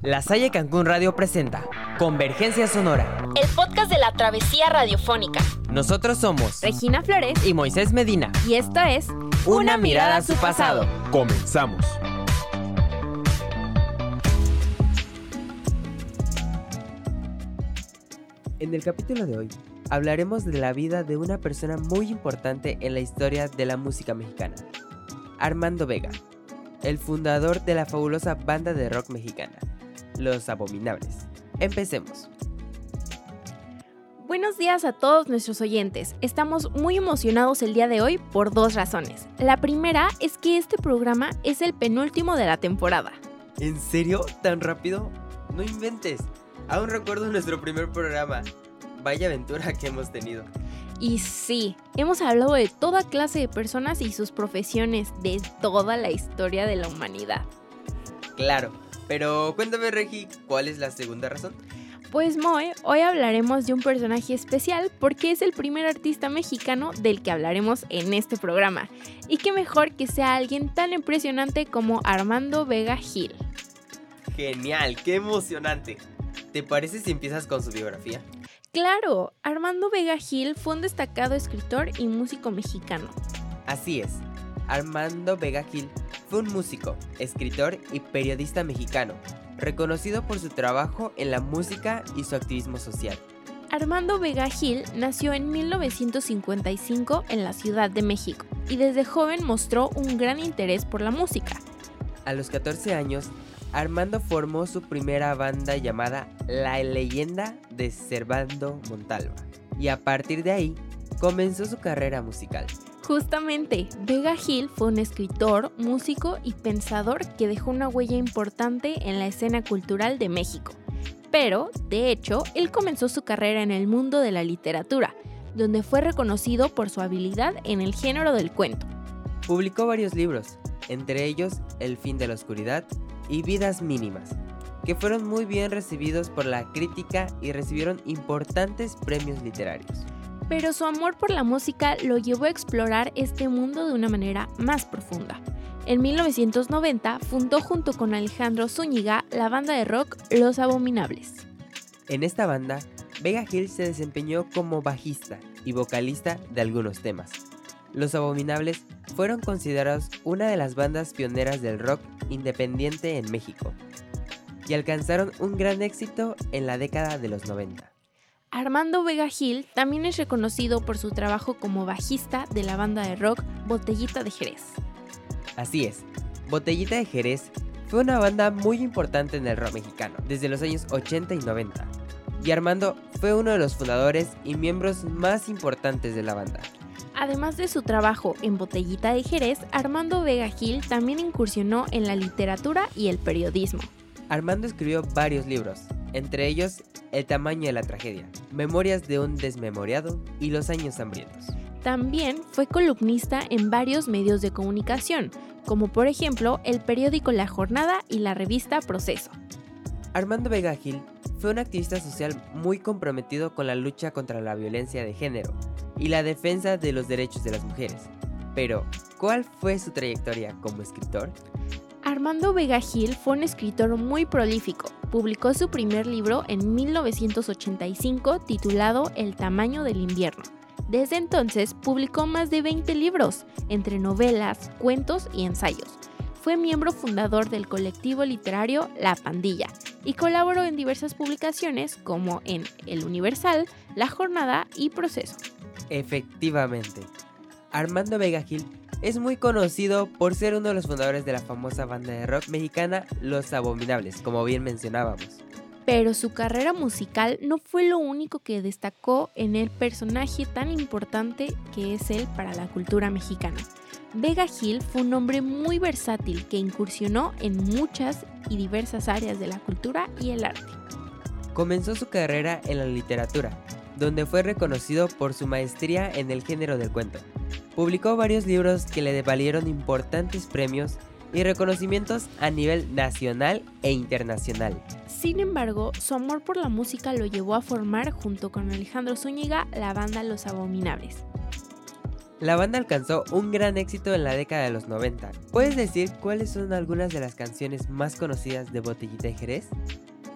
La Salle Cancún Radio presenta Convergencia Sonora. El podcast de la travesía radiofónica. Nosotros somos Regina Flores y Moisés Medina. Y esto es Una, mirada a su pasado. Comenzamos. En el capítulo de hoy hablaremos de la vida de una persona muy importante en la historia de la música mexicana, Armando Vega, el fundador de la fabulosa banda de rock mexicana, Los Abominables. Empecemos. Buenos días a todos nuestros oyentes. Estamos muy emocionados el día de hoy por dos razones. La primera es que este programa es el penúltimo de la temporada. ¿En serio? ¿Tan rápido? No inventes. Aún recuerdo nuestro primer programa. Vaya aventura que hemos tenido. Y sí, hemos hablado de toda clase de personas y sus profesiones de toda la historia de la humanidad. Claro, pero cuéntame Regi, ¿cuál es la segunda razón? Pues Moe, hoy hablaremos de un personaje especial porque es el primer artista mexicano del que hablaremos en este programa. Y qué mejor que sea alguien tan impresionante como Armando Vega Gil. Genial, qué emocionante. ¿Te parece si empiezas con su biografía? Claro, Armando Vega Gil fue un destacado escritor y músico mexicano. Así es, Armando Vega Gil fue un músico, escritor y periodista mexicano, reconocido por su trabajo en la música y su activismo social. Armando Vega Gil nació en 1955 en la Ciudad de México y desde joven mostró un gran interés por la música. A los 14 años, Armando formó su primera banda llamada La Leyenda de Servando Montalva y a partir de ahí comenzó su carrera musical. Justamente, Vega Gil fue un escritor, músico y pensador que dejó una huella importante en la escena cultural de México. Pero, de hecho, él comenzó su carrera en el mundo de la literatura, donde fue reconocido por su habilidad en el género del cuento. Publicó varios libros, entre ellos El fin de la oscuridad y Vidas mínimas, que fueron muy bien recibidos por la crítica y recibieron importantes premios literarios pero su amor por la música lo llevó a explorar este mundo de una manera más profunda. En 1990 fundó junto con Alejandro Zúñiga la banda de rock Los Abominables. En esta banda, Vega Gil se desempeñó como bajista y vocalista de algunos temas. Los Abominables fueron considerados una de las bandas pioneras del rock independiente en México y alcanzaron un gran éxito en la década de los 90. Armando Vega Gil también es reconocido por su trabajo como bajista de la banda de rock Botellita de Jerez. Así es, Botellita de Jerez fue una banda muy importante en el rock mexicano desde los años 80 y 90. Y Armando fue uno de los fundadores y miembros más importantes de la banda. Además de su trabajo en Botellita de Jerez, Armando Vega Gil también incursionó en la literatura y el periodismo. Armando escribió varios libros, entre ellos El tamaño de la tragedia, Memorias de un desmemoriado y Los años hambrientos. También fue columnista en varios medios de comunicación, como por ejemplo el periódico La Jornada y la revista Proceso. Armando Vega Gil fue un activista social muy comprometido con la lucha contra la violencia de género y la defensa de los derechos de las mujeres. Pero, ¿cuál fue su trayectoria como escritor? Armando Vega Gil fue un escritor muy prolífico. Publicó su primer libro en 1985 titulado El tamaño del invierno. Desde entonces publicó más de 20 libros, entre novelas, cuentos y ensayos. Fue miembro fundador del colectivo literario La Pandilla y colaboró en diversas publicaciones como en El Universal, La Jornada y Proceso. Efectivamente, Armando Vega Gil es muy conocido por ser uno de los fundadores de la famosa banda de rock mexicana Los Abominables, como bien mencionábamos. Pero su carrera musical no fue lo único que destacó en el personaje tan importante que es él para la cultura mexicana. Vega Gil fue un hombre muy versátil que incursionó en muchas y diversas áreas de la cultura y el arte. Comenzó su carrera en la literatura, donde fue reconocido por su maestría en el género del cuento. Publicó varios libros que le valieron importantes premios y reconocimientos a nivel nacional e internacional. Sin embargo, su amor por la música lo llevó a formar junto con Alejandro Zúñiga la banda Los Abominables. La banda alcanzó un gran éxito en la década de los 90. ¿Puedes decir cuáles son algunas de las canciones más conocidas de Botellita de Jerez?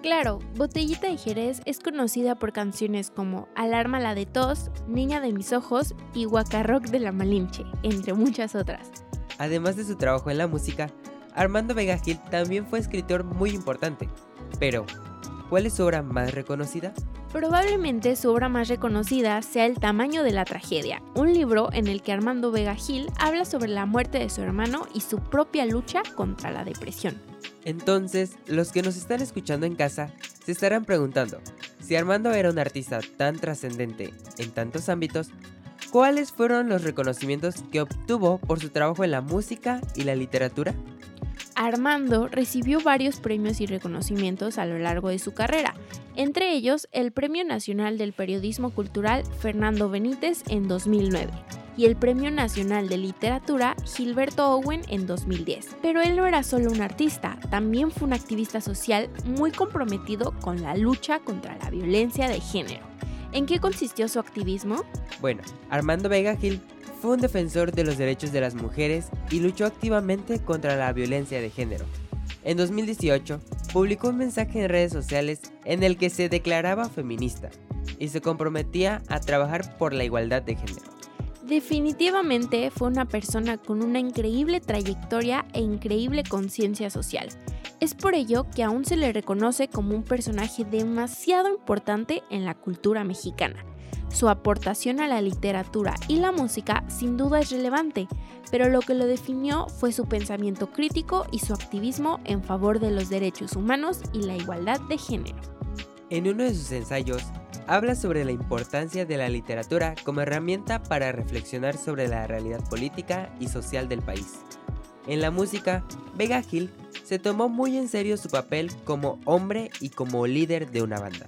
Claro, Botellita de Jerez es conocida por canciones como Alarma la de tos, Niña de mis ojos y Guacarroc de la Malinche, entre muchas otras. Además de su trabajo en la música, Armando Vega Gil también fue escritor muy importante. Pero, ¿cuál es su obra más reconocida? Probablemente su obra más reconocida sea El tamaño de la tragedia, un libro en el que Armando Vega Gil habla sobre la muerte de su hermano y su propia lucha contra la depresión. Entonces, los que nos están escuchando en casa se estarán preguntando, si Armando era un artista tan trascendente en tantos ámbitos, ¿cuáles fueron los reconocimientos que obtuvo por su trabajo en la música y la literatura? Armando recibió varios premios y reconocimientos a lo largo de su carrera, entre ellos el Premio Nacional del Periodismo Cultural Fernando Benítez en 2009 y el Premio Nacional de Literatura Gilberto Owen en 2010. Pero él no era solo un artista, también fue un activista social muy comprometido con la lucha contra la violencia de género. ¿En qué consistió su activismo? Bueno, Armando Vega Gil fue un defensor de los derechos de las mujeres y luchó activamente contra la violencia de género. En 2018, publicó un mensaje en redes sociales en el que se declaraba feminista y se comprometía a trabajar por la igualdad de género. Definitivamente fue una persona con una increíble trayectoria e increíble conciencia social. Es por ello que aún se le reconoce como un personaje demasiado importante en la cultura mexicana su aportación a la literatura y la música sin duda es relevante, pero lo que lo definió fue su pensamiento crítico y su activismo en favor de los derechos humanos y la igualdad de género. En uno de sus ensayos, habla sobre la importancia de la literatura como herramienta para reflexionar sobre la realidad política y social del país. En la música, Vega Gil se tomó muy en serio su papel como hombre y como líder de una banda.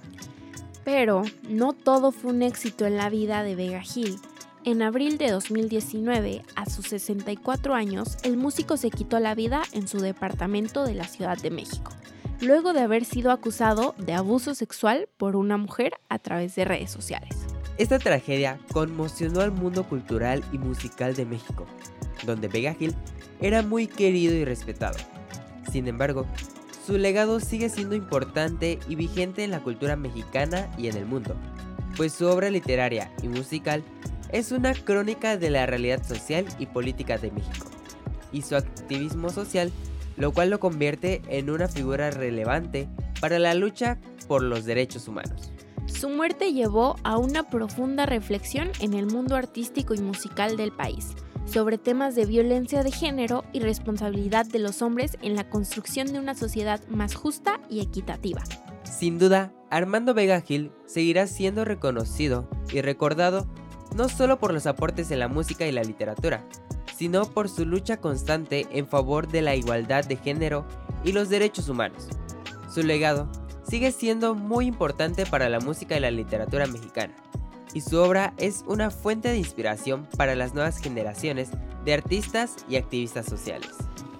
Pero no todo fue un éxito en la vida de Vega Gil. En abril de 2019, a sus 64 años, el músico se quitó la vida en su departamento de la Ciudad de México, luego de haber sido acusado de abuso sexual por una mujer a través de redes sociales. Esta tragedia conmocionó al mundo cultural y musical de México, donde Vega Gil era muy querido y respetado. Sin embargo, su legado sigue siendo importante y vigente en la cultura mexicana y en el mundo, pues su obra literaria y musical es una crónica de la realidad social y política de México, y su activismo social, lo cual lo convierte en una figura relevante para la lucha por los derechos humanos. Su muerte llevó a una profunda reflexión en el mundo artístico y musical del país sobre temas de violencia de género y responsabilidad de los hombres en la construcción de una sociedad más justa y equitativa. Sin duda, Armando Vega Gil seguirá siendo reconocido y recordado no solo por los aportes en la música y la literatura, sino por su lucha constante en favor de la igualdad de género y los derechos humanos. Su legado sigue siendo muy importante para la música y la literatura mexicana y su obra es una fuente de inspiración para las nuevas generaciones de artistas y activistas sociales.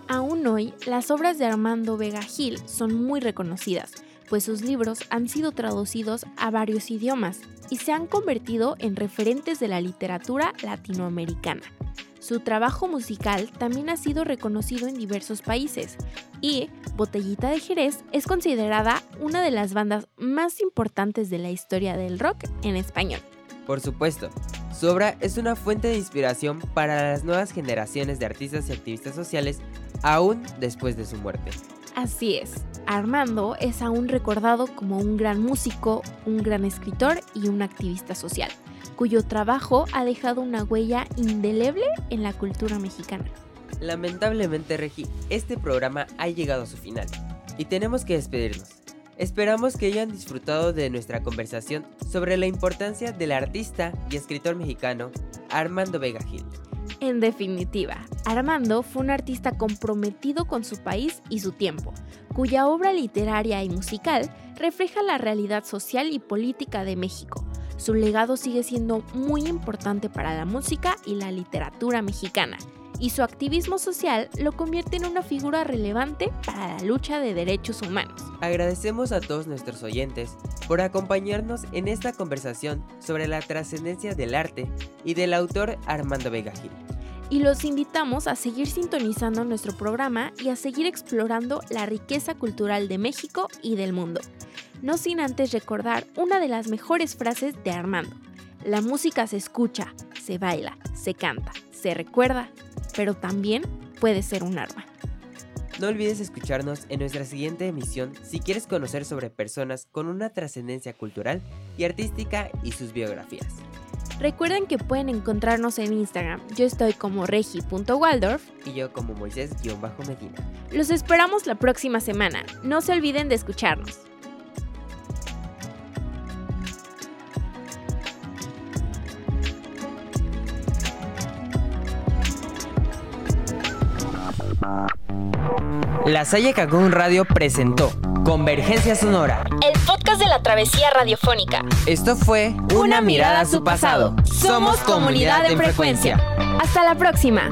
Aún hoy, las obras de Armando Vega Gil son muy reconocidas, pues sus libros han sido traducidos a varios idiomas y se han convertido en referentes de la literatura latinoamericana. Su trabajo musical también ha sido reconocido en diversos países y Botellita de Jerez es considerada una de las bandas más importantes de la historia del rock en español. Por supuesto, su obra es una fuente de inspiración para las nuevas generaciones de artistas y activistas sociales aún después de su muerte. Así es, Armando es aún recordado como un gran músico, un gran escritor y un activista social, cuyo trabajo ha dejado una huella indeleble en la cultura mexicana. Lamentablemente, Regi, este programa ha llegado a su final y tenemos que despedirnos. Esperamos que hayan disfrutado de nuestra conversación sobre la importancia del artista y escritor mexicano Armando Vega Gil. En definitiva, Armando fue un artista comprometido con su país y su tiempo, cuya obra literaria y musical refleja la realidad social y política de México. Su legado sigue siendo muy importante para la música y la literatura mexicana, y su activismo social lo convierte en una figura relevante para la lucha de derechos humanos. Agradecemos a todos nuestros oyentes por acompañarnos en esta conversación sobre la trascendencia del arte y del autor Armando Vega Gil. Y los invitamos a seguir sintonizando nuestro programa y a seguir explorando la riqueza cultural de México y del mundo. No sin antes recordar una de las mejores frases de Armando. La música se escucha, se baila, se canta, se recuerda, pero también puede ser un arma. No olvides escucharnos en nuestra siguiente emisión si quieres conocer sobre personas con una trascendencia cultural y artística y sus biografías. Recuerden que pueden encontrarnos en Instagram. Yo estoy como regi.waldorf y yo como Moisés-Medina. Los esperamos la próxima semana. No se olviden de escucharnos. La Salle Cagón Radio presentó Convergencia Sonora, el podcast de la travesía radiofónica. Esto fue Una, mirada a su pasado. Somos comunidad de frecuencia. Hasta la próxima.